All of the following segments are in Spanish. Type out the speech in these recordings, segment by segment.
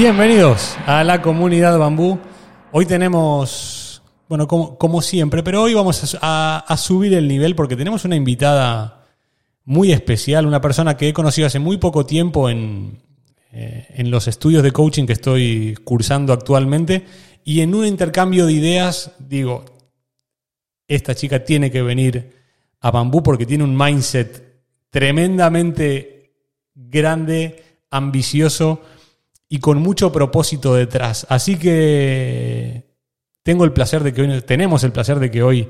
Bienvenidos a la comunidad Bambú. Hoy tenemos, bueno, como, siempre, pero hoy vamos a, subir el nivel porque tenemos una invitada muy especial, una persona que he conocido hace muy poco tiempo en, eh, en los estudios de coaching que estoy cursando actualmente y en un intercambio de ideas digo, esta chica tiene que venir a Bambú porque tiene un mindset tremendamente grande, ambicioso y con mucho propósito detrás. Así que tengo el placer de que hoy, tenemos el placer de que hoy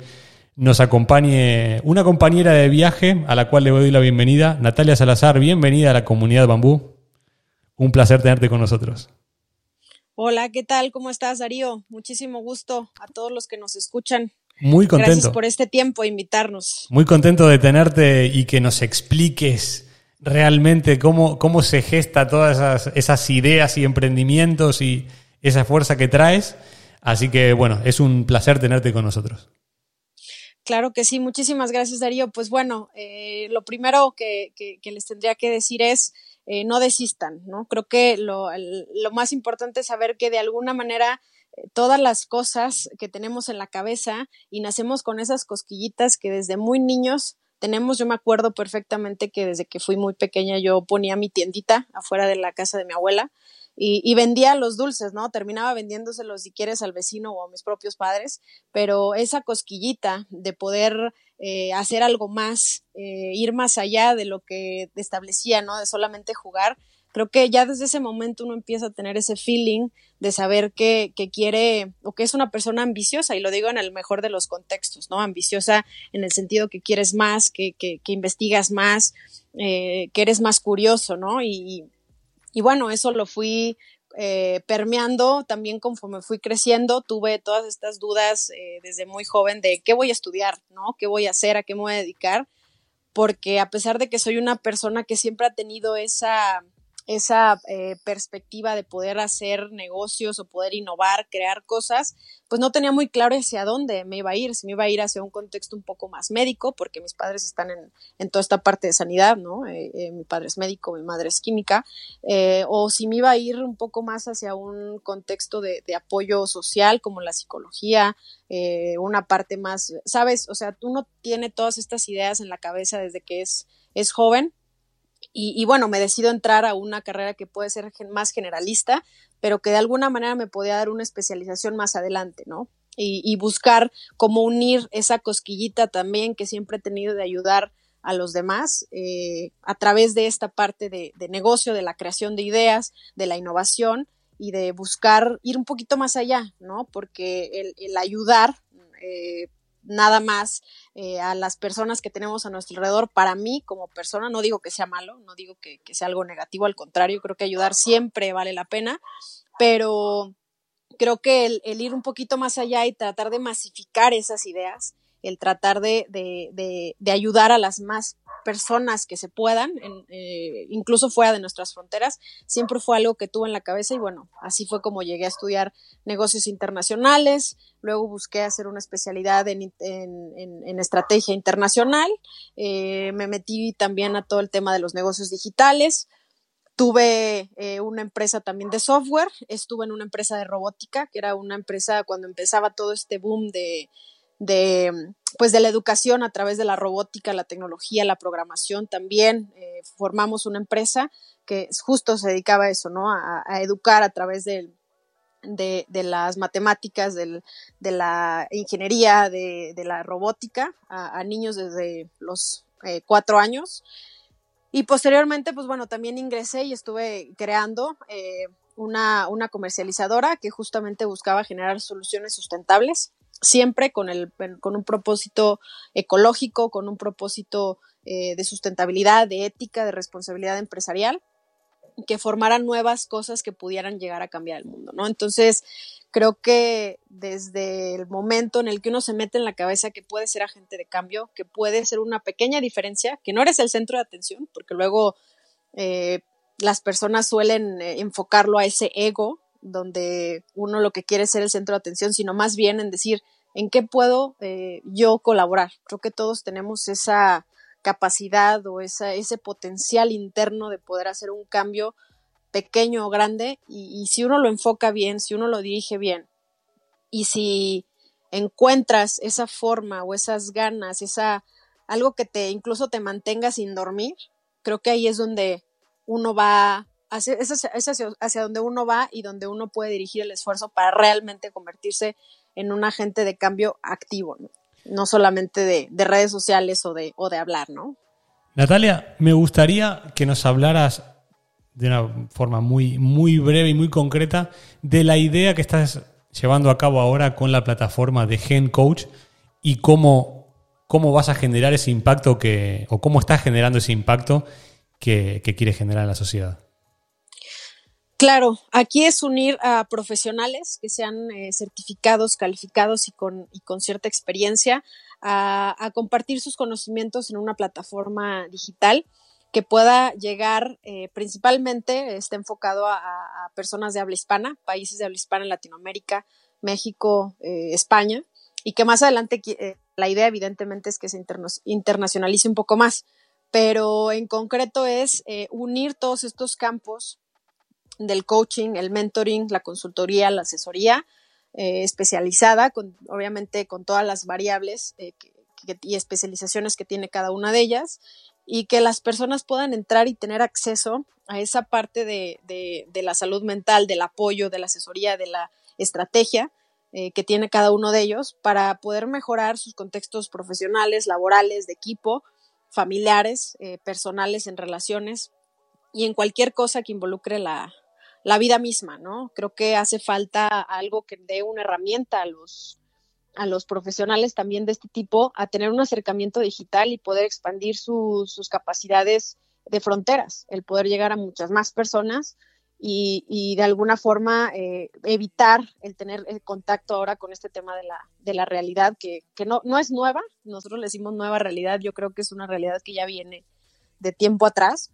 nos acompañe una compañera de viaje a la cual le doy la bienvenida, Natalia Salazar. Bienvenida a la comunidad Bambú. Un placer tenerte con nosotros. Hola, ¿qué tal? ¿Cómo estás, Darío? Muchísimo gusto a todos los que nos escuchan. Muy contento. Gracias por este tiempo, invitarnos. Muy contento de tenerte y que nos expliques realmente cómo, cómo se gesta todas esas, esas ideas y emprendimientos y esa fuerza que traes. Así que bueno, es un placer tenerte con nosotros. Claro que sí, muchísimas gracias Darío. Pues bueno, eh, lo primero que, que, les tendría que decir es eh, no desistan, ¿no? Creo que lo, lo, más importante es saber que de alguna manera eh, todas las cosas que tenemos en la cabeza y nacemos con esas cosquillitas que desde muy niños tenemos, yo me acuerdo perfectamente que desde que fui muy pequeña yo ponía mi tiendita afuera de la casa de mi abuela y, vendía los dulces, ¿no? Terminaba vendiéndoselos si quieres al vecino o a mis propios padres, pero esa cosquillita de poder eh, hacer algo más, eh, ir más allá de lo que establecía, ¿no? De solamente jugar, creo que ya desde ese momento uno empieza a tener ese feeling de saber que, que, quiere o que es una persona ambiciosa, y lo digo en el mejor de los contextos, ¿no? Ambiciosa en el sentido que quieres más, que, que, que investigas más, eh, que eres más curioso, ¿no? Y, y bueno, eso lo fui eh, permeando también conforme fui creciendo, tuve todas estas dudas eh, desde muy joven de qué voy a estudiar, ¿no? ¿Qué voy a hacer? ¿A qué me voy a dedicar? Porque a pesar de que soy una persona que siempre ha tenido esa esa eh, perspectiva de poder hacer negocios o poder innovar, crear cosas, pues no tenía muy claro hacia dónde me iba a ir, si me iba a ir hacia un contexto un poco más médico, porque mis padres están en, en toda esta parte de sanidad, ¿no? Eh, eh, mi padre es médico, mi madre es química, o si me iba a ir un poco más hacia un contexto de, de apoyo social, como la psicología, una parte más, ¿sabes? O sea, uno tiene todas estas ideas en la cabeza desde que es, es joven y, bueno, me decido entrar a una carrera que puede ser más generalista, pero que de alguna manera me podía dar una especialización más adelante, ¿no? Y, buscar cómo unir esa cosquillita también que siempre he tenido de ayudar a los demás eh, a través de esta parte de, negocio, de la creación de ideas, de la innovación y de buscar ir un poquito más allá, ¿no? Porque el, ayudar eh, nada más eh, a las personas que tenemos a nuestro alrededor. Para mí, como persona, no digo que sea malo, no digo que, sea algo negativo, al contrario, creo que ayudar siempre vale la pena, pero creo que el, ir un poquito más allá y tratar de masificar esas ideas, el tratar de, de, de ayudar a las más personas que se puedan, eh, incluso fuera de nuestras fronteras, siempre fue algo que tuve en la cabeza y bueno, así fue como llegué a estudiar negocios internacionales, luego busqué hacer una especialidad en, estrategia internacional, eh, me metí también a todo el tema de los negocios digitales, Tuve eh, una empresa también de software, estuve en una empresa de robótica, que era una empresa cuando empezaba todo este boom de, de, pues de la educación a través de la robótica, la tecnología, la programación también. Eh, formamos una empresa que justo se dedicaba a eso, ¿no? A, educar a través del, de, las matemáticas, de la ingeniería, de, la robótica a, niños desde los eh, cuatro años. Y posteriormente, pues bueno, también ingresé y estuve creando eh, una, una, comercializadora que justamente buscaba generar soluciones sustentables, siempre con, el, con un propósito ecológico, con un propósito eh, de sustentabilidad, de ética, de responsabilidad empresarial que formaran nuevas cosas que pudieran llegar a cambiar el mundo, ¿no? Entonces, creo que desde el momento en el que uno se mete en la cabeza que puede ser agente de cambio, que puede ser una pequeña diferencia, que no eres el centro de atención, porque luego eh, las personas suelen eh, enfocarlo a ese ego, donde uno lo que quiere es ser el centro de atención, sino más bien en decir, ¿en qué puedo eh, yo colaborar? Creo que todos tenemos esa capacidad o ese potencial interno de poder hacer un cambio pequeño o grande y, si uno lo enfoca bien, si uno lo dirige bien y si encuentras esa forma o esas ganas, esa algo que te incluso te mantenga sin dormir, creo que ahí es donde uno va hacia, es hacia, donde uno va y donde uno puede dirigir el esfuerzo para realmente convertirse en un agente de cambio activo. ¿no? no solamente de, redes sociales o de, o de hablar, ¿no? Natalia, me gustaría que nos hablaras de una forma muy, muy breve y muy concreta de la idea que estás llevando a cabo ahora con la plataforma de Gen Coach y cómo, cómo vas a generar ese impacto que, o cómo estás generando ese impacto que, que quieres generar en la sociedad. Claro, aquí es unir a profesionales que sean eh, certificados, calificados y con, cierta experiencia a, compartir sus conocimientos en una plataforma digital que pueda llegar eh, principalmente, esté enfocado a, personas de habla hispana, países de habla hispana en Latinoamérica, México, eh, España, y que más adelante la idea evidentemente es que se internacionalice un poco más, pero en concreto es unir todos estos campos del coaching, el mentoring, la consultoría, la asesoría eh, especializada, con, obviamente con todas las variables eh, y especializaciones que tiene cada una de ellas, y que las personas puedan entrar y tener acceso a esa parte de, de, la salud mental, del apoyo, de la asesoría, de la estrategia eh, que tiene cada uno de ellos para poder mejorar sus contextos profesionales, laborales, de equipo, familiares, personales, en relaciones y en cualquier cosa que involucre la, la vida misma, ¿no? Creo que hace falta algo que dé una herramienta a los, a los profesionales también de este tipo a tener un acercamiento digital y poder expandir sus capacidades de fronteras, el poder llegar a muchas más personas y, de alguna forma eh, evitar el tener el contacto ahora con este tema de la, de la realidad que, que no, no es nueva, nosotros le decimos nueva realidad, yo creo que es una realidad que ya viene de tiempo atrás,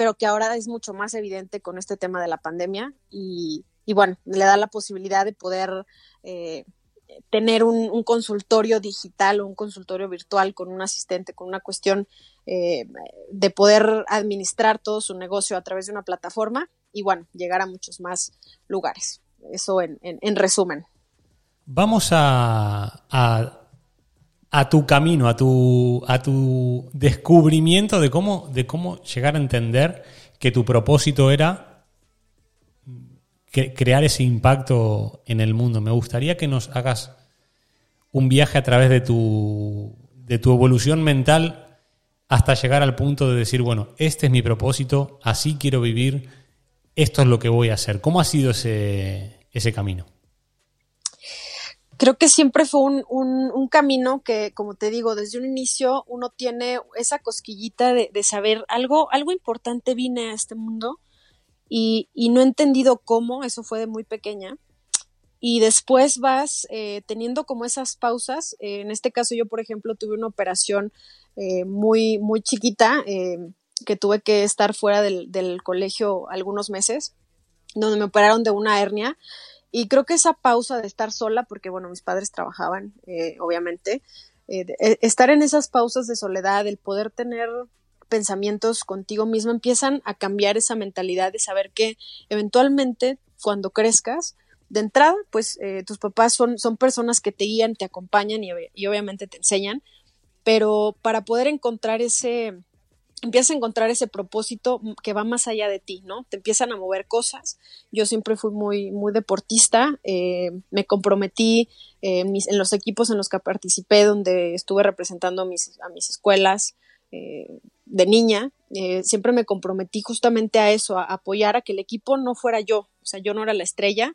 pero que ahora es mucho más evidente con este tema de la pandemia y, bueno, le da la posibilidad de poder eh, tener un, consultorio digital o un consultorio virtual con un asistente, con una cuestión eh, de poder administrar todo su negocio a través de una plataforma y bueno, llegar a muchos más lugares. Eso en, resumen. Vamos a tu camino, a tu, a tu descubrimiento de cómo, de cómo llegar a entender que tu propósito era crear ese impacto en el mundo. Me gustaría que nos hagas un viaje a través de tu, de tu evolución mental hasta llegar al punto de decir, bueno, este es mi propósito, así quiero vivir, esto es lo que voy a hacer. ¿Cómo ha sido ese, ese camino? Creo que siempre fue un, un, camino que, como te digo, desde un inicio uno tiene esa cosquillita de, saber algo, algo importante vine a este mundo y, no he entendido cómo, eso fue de muy pequeña. Y después vas eh, teniendo como esas pausas. Eh, en este caso yo, por ejemplo, tuve una operación eh, muy, muy chiquita que tuve que estar fuera del, del colegio algunos meses, donde me operaron de una hernia y creo que esa pausa de estar sola, porque bueno, mis padres trabajaban, eh, obviamente, eh, eh, estar en esas pausas de soledad, el poder tener pensamientos contigo mismo, empiezan a cambiar esa mentalidad de saber que eventualmente cuando crezcas, de entrada, pues tus papás son, son personas que te guían, te acompañan y obviamente te enseñan, pero para poder encontrar ese, empiezas a encontrar ese propósito que va más allá de ti, ¿no? Te empiezan a mover cosas. Yo siempre fui muy, muy deportista, eh, me comprometí eh, en, los equipos en los que participé, donde estuve representando a mis, a mis escuelas eh, de niña, siempre me comprometí justamente a eso, a apoyar a que el equipo no fuera yo, o sea, yo no era la estrella,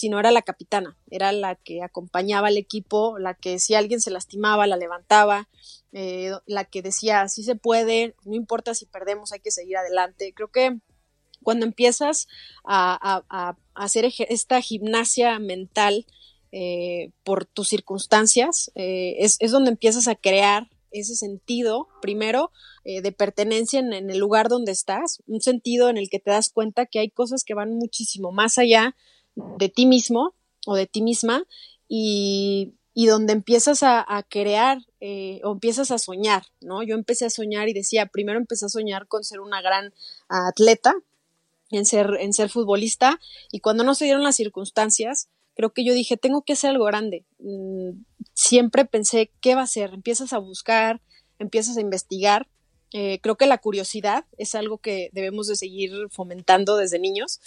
sino era la capitana, era la que acompañaba al equipo, la que si alguien se lastimaba, la levantaba, eh, la que decía, sí se puede, no importa si perdemos, hay que seguir adelante. Creo que cuando empiezas a, hacer esta gimnasia mental eh, por tus circunstancias, eh, es, donde empiezas a crear ese sentido, primero, de pertenencia en, en, el lugar donde estás, un sentido en el que te das cuenta que hay cosas que van muchísimo más allá de ti mismo o de ti misma y, y donde empiezas a, crear eh, o empiezas a soñar, ¿no? Yo empecé a soñar y decía, primero empecé a soñar con ser una gran atleta, en ser, en ser futbolista, y cuando no se dieron las circunstancias, creo que yo dije, tengo que hacer algo grande. Mm, siempre pensé, ¿qué va a ser? Empiezas a buscar, empiezas a investigar. Eh, creo que la curiosidad es algo que debemos de seguir fomentando desde niños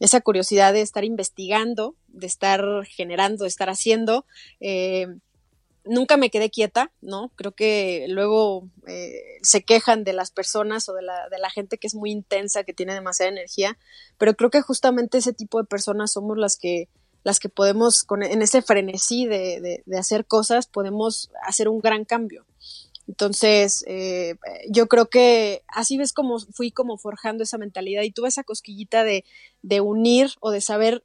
esa curiosidad de estar investigando, de estar generando, de estar haciendo. Eh, nunca me quedé quieta, ¿no? Creo que luego eh, se quejan de las personas o de la, de la, gente que es muy intensa, que tiene demasiada energía, pero creo que justamente ese tipo de personas somos las que las que podemos, con, en ese frenesí de, de hacer cosas, podemos hacer un gran cambio. Entonces, eh, yo creo que así ves como fui como forjando esa mentalidad y tuve esa cosquillita de, de unir o de saber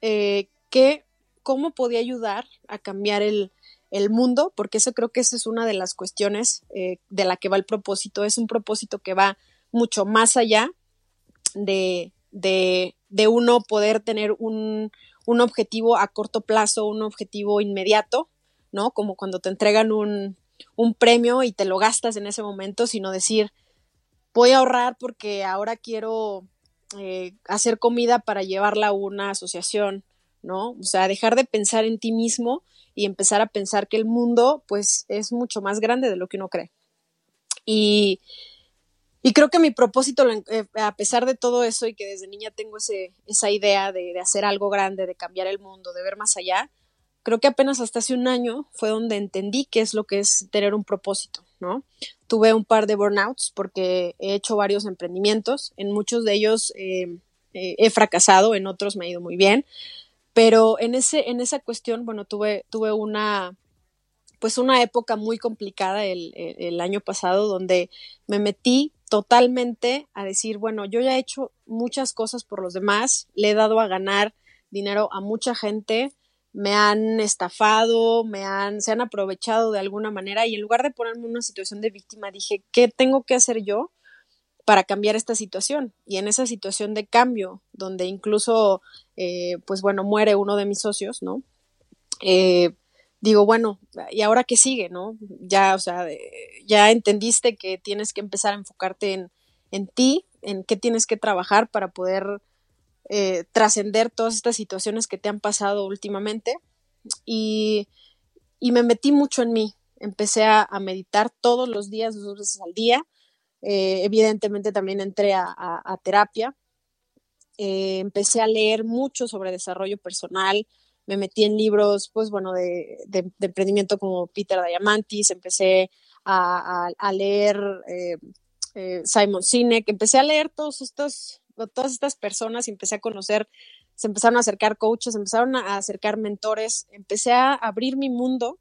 eh, qué, cómo podía ayudar a cambiar el, el, mundo, porque eso creo que esa es una de las cuestiones eh, de la que va el propósito. Es un propósito que va mucho más allá de, de, de uno poder tener un, un objetivo a corto plazo, un objetivo inmediato, ¿no? Como cuando te entregan un, un premio y te lo gastas en ese momento, sino decir, voy a ahorrar porque ahora quiero eh, hacer comida para llevarla a una asociación, ¿no? O sea, dejar de pensar en ti mismo y empezar a pensar que el mundo, pues, es mucho más grande de lo que uno cree. Y, y creo que mi propósito, eh, a pesar de todo eso y que desde niña tengo ese, esa idea de, de hacer algo grande, de cambiar el mundo, de ver más allá, creo que apenas hasta hace un año fue donde entendí qué es lo que es tener un propósito, ¿no? Tuve un par de burnouts porque he hecho varios emprendimientos, en muchos de ellos eh, eh, he fracasado, en otros me ha ido muy bien, pero en, ese, en esa cuestión, bueno, tuve, tuve una, pues una época muy complicada el, el año pasado donde me metí totalmente a decir, bueno, yo ya he hecho muchas cosas por los demás, le he dado a ganar dinero a mucha gente, me han estafado, me han, se han aprovechado de alguna manera y en lugar de ponerme en una situación de víctima dije, ¿qué tengo que hacer yo para cambiar esta situación? Y en esa situación de cambio, donde incluso, eh, pues bueno, muere uno de mis socios, ¿no? Eh, digo, bueno, ¿y ahora qué sigue, no? Ya, o sea, ya entendiste que tienes que empezar a enfocarte en, en ti, en qué tienes que trabajar para poder eh, trascender todas estas situaciones que te han pasado últimamente. Y, me metí mucho en mí. Empecé a, meditar todos los días, dos veces al día. Eh, evidentemente también entré a, terapia. Eh, empecé a leer mucho sobre desarrollo personal. Me metí en libros, pues bueno, de, emprendimiento como Peter Diamantis. Empecé a, leer Simon Sinek. Empecé a leer todos estos todas estas personas y empecé a conocer, se empezaron a acercar coaches, empezaron a acercar mentores, empecé a abrir mi mundo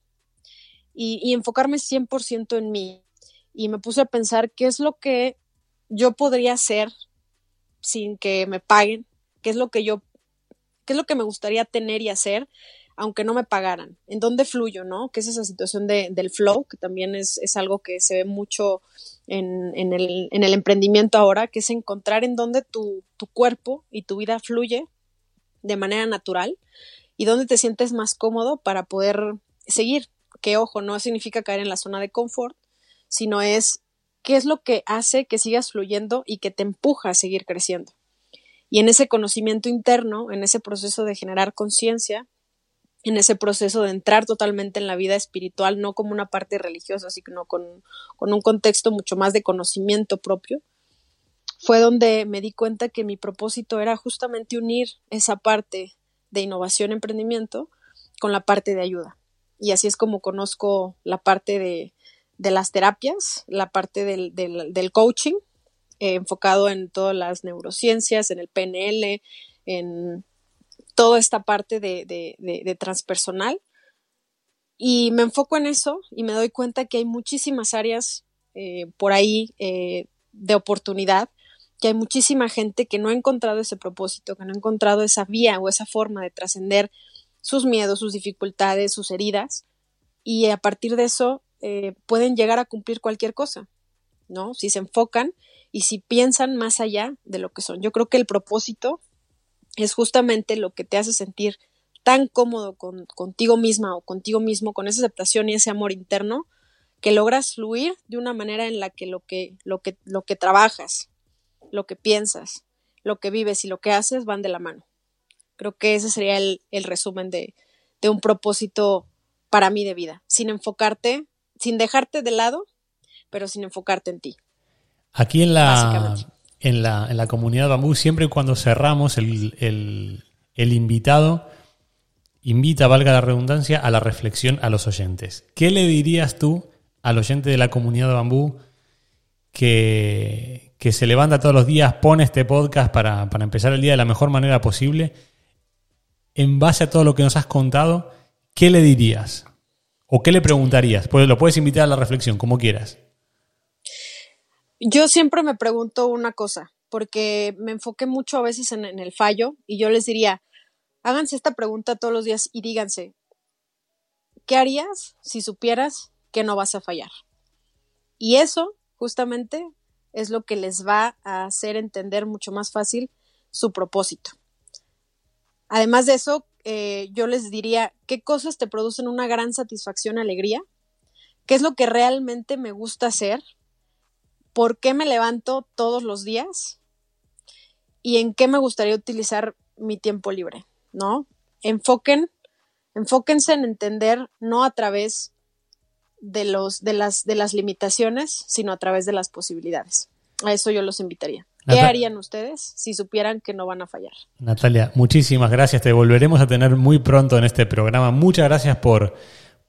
y, y enfocarme 100% en mí. Y me puse a pensar qué es lo que yo podría hacer sin que me paguen, qué es lo que yo, qué es lo que me gustaría tener y hacer aunque no me pagaran. ¿En dónde fluyo, no? Que es esa situación de, del flow, que también es, es, algo que se ve mucho en, el, emprendimiento ahora, que es encontrar en dónde tu, tu cuerpo y tu vida fluye de manera natural y dónde te sientes más cómodo para poder seguir. Que ojo, no significa caer en la zona de confort, sino es qué es lo que hace que sigas fluyendo y que te empuja a seguir creciendo. Y en ese conocimiento interno, en ese proceso de generar conciencia, en ese proceso de entrar totalmente en la vida espiritual, no como una parte religiosa, sino con, un contexto mucho más de conocimiento propio, fue donde me di cuenta que mi propósito era justamente unir esa parte de innovación, emprendimiento, con la parte de ayuda. Y así es como conozco la parte de, las terapias, la parte del, del, coaching, eh, enfocado en todas las neurociencias, en el PNL, en toda esta parte de, de, transpersonal. Y me enfoco en eso y me doy cuenta que hay muchísimas áreas eh, por ahí eh, de oportunidad, que hay muchísima gente que no ha encontrado ese propósito, que no ha encontrado esa vía o esa forma de trascender sus miedos, sus dificultades, sus heridas, y a partir de eso eh, pueden llegar a cumplir cualquier cosa, ¿no? Si se enfocan y si piensan más allá de lo que son. Yo creo que el propósito es justamente lo que te hace sentir tan cómodo con, contigo misma o contigo mismo, con esa aceptación y ese amor interno, que logras fluir de una manera en la que lo que, lo que, lo que trabajas, lo que piensas, lo que vives y lo que haces van de la mano. Creo que ese sería el, el resumen de, de un propósito para mí de vida, sin enfocarte sin dejarte de lado, pero sin enfocarte en ti. Aquí en la, en la, en la comunidad Bambú, siempre cuando cerramos, el, invitado invita, valga la redundancia, a la reflexión a los oyentes. ¿Qué le dirías tú al oyente de la comunidad Bambú que, que se levanta todos los días, pone este podcast para, para empezar el día de la mejor manera posible? En base a todo lo que nos has contado, ¿qué le dirías? ¿O qué le preguntarías? Pues lo puedes invitar a la reflexión, como quieras. Yo siempre me pregunto una cosa, porque me enfoqué mucho a veces en, el fallo y yo les diría, háganse esta pregunta todos los días y díganse, ¿qué harías si supieras que no vas a fallar? Y eso justamente es lo que les va a hacer entender mucho más fácil su propósito. Además de eso, eh, yo les diría qué cosas te producen una gran satisfacción, alegría, qué es lo que realmente me gusta hacer, por qué me levanto todos los días y en qué me gustaría utilizar mi tiempo libre, ¿no? Enfoquen, enfóquense en entender no a través de los de las de las limitaciones, sino a través de las posibilidades. A eso yo los invitaría. ¿Qué harían ustedes si supieran que no van a fallar? Natalia, muchísimas gracias. Te volveremos a tener muy pronto en este programa. Muchas gracias por,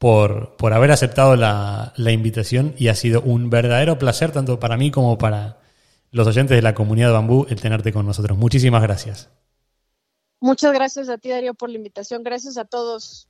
por, por haber aceptado la, la, invitación y ha sido un verdadero placer tanto para mí como para los oyentes de la comunidad Bambú el tenerte con nosotros. Muchísimas gracias. Muchas gracias a ti, Darío, por la invitación. Gracias a todos.